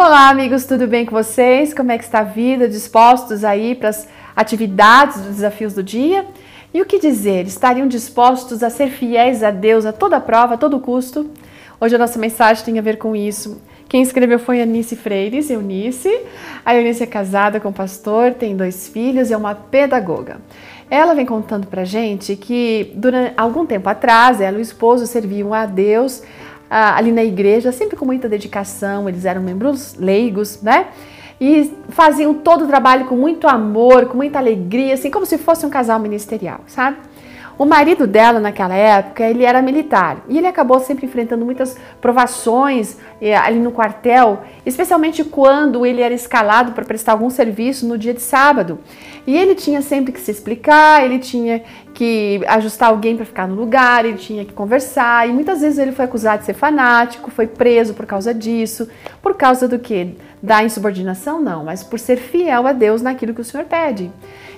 Olá, amigos, tudo bem com vocês? Como é que está a vida? Dispostos aí para as atividades dos desafios do dia? E o que dizer? Estariam dispostos a ser fiéis a Deus a toda prova, a todo custo? Hoje a nossa mensagem tem a ver com isso. Quem escreveu foi Eunice Freires, Eunice. A Eunice é casada com um pastor, tem dois filhos e é uma pedagoga. Ela vem contando pra gente que durante algum tempo atrás, ela e o esposo serviam a Deus ali na igreja, sempre com muita dedicação, eles eram membros leigos, né? E faziam todo o trabalho com muito amor, com muita alegria, assim como se fosse um casal ministerial, sabe? O marido dela naquela época, ele era militar e ele acabou sempre enfrentando muitas provações eh, ali no quartel, especialmente quando ele era escalado para prestar algum serviço no dia de sábado. E ele tinha sempre que se explicar, ele tinha que ajustar alguém para ficar no lugar, ele tinha que conversar e muitas vezes ele foi acusado de ser fanático, foi preso por causa disso, por causa do que? Da insubordinação? Não, mas por ser fiel a Deus naquilo que o Senhor pede.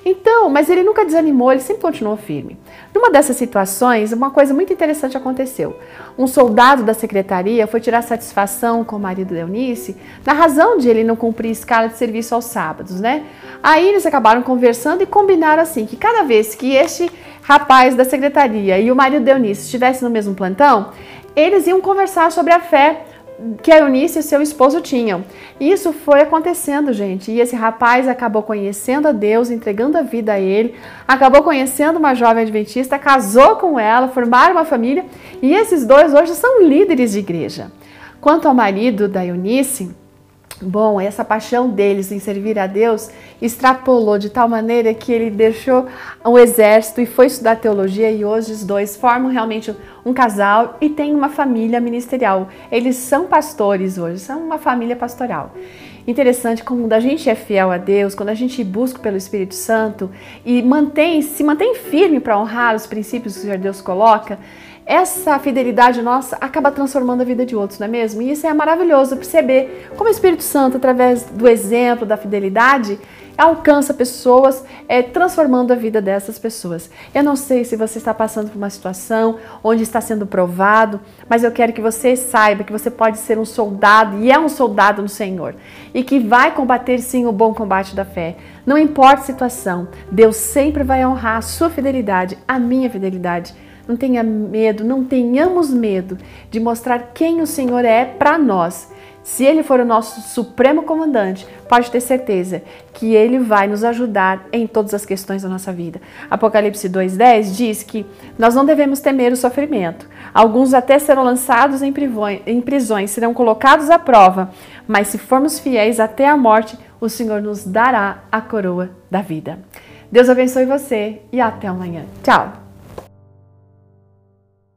Então, mas ele nunca desanimou, ele sempre continuou firme. Numa dessas situações, uma coisa muito interessante aconteceu. Um soldado da secretaria foi tirar satisfação com o marido de Eunice na razão de ele não cumprir escala de serviço aos sábados, né? Aí eles acabaram conversando e combinaram assim que cada vez que este rapaz da secretaria e o marido de Eunice estivessem no mesmo plantão, eles iam conversar sobre a fé que a Eunice e seu esposo tinham. Isso foi acontecendo, gente. E esse rapaz acabou conhecendo a Deus, entregando a vida a ele, acabou conhecendo uma jovem adventista, casou com ela, formaram uma família e esses dois hoje são líderes de igreja. Quanto ao marido da Eunice, Bom, essa paixão deles em servir a Deus extrapolou de tal maneira que ele deixou o exército e foi estudar teologia e hoje os dois formam realmente um casal e têm uma família ministerial. Eles são pastores hoje, são uma família pastoral. Interessante como quando a gente é fiel a Deus, quando a gente busca pelo Espírito Santo e mantém, se mantém firme para honrar os princípios que o Senhor Deus coloca, essa fidelidade nossa acaba transformando a vida de outros, não é mesmo? E isso é maravilhoso perceber como o Espírito Santo, através do exemplo, da fidelidade, alcança pessoas, é, transformando a vida dessas pessoas. Eu não sei se você está passando por uma situação onde está sendo provado, mas eu quero que você saiba que você pode ser um soldado e é um soldado no Senhor e que vai combater sim o bom combate da fé. Não importa a situação, Deus sempre vai honrar a sua fidelidade, a minha fidelidade não tenha medo, não tenhamos medo de mostrar quem o Senhor é para nós. Se Ele for o nosso supremo comandante, pode ter certeza que Ele vai nos ajudar em todas as questões da nossa vida. Apocalipse 2,10 diz que nós não devemos temer o sofrimento. Alguns até serão lançados em prisões, serão colocados à prova, mas se formos fiéis até a morte, o Senhor nos dará a coroa da vida. Deus abençoe você e até amanhã. Tchau!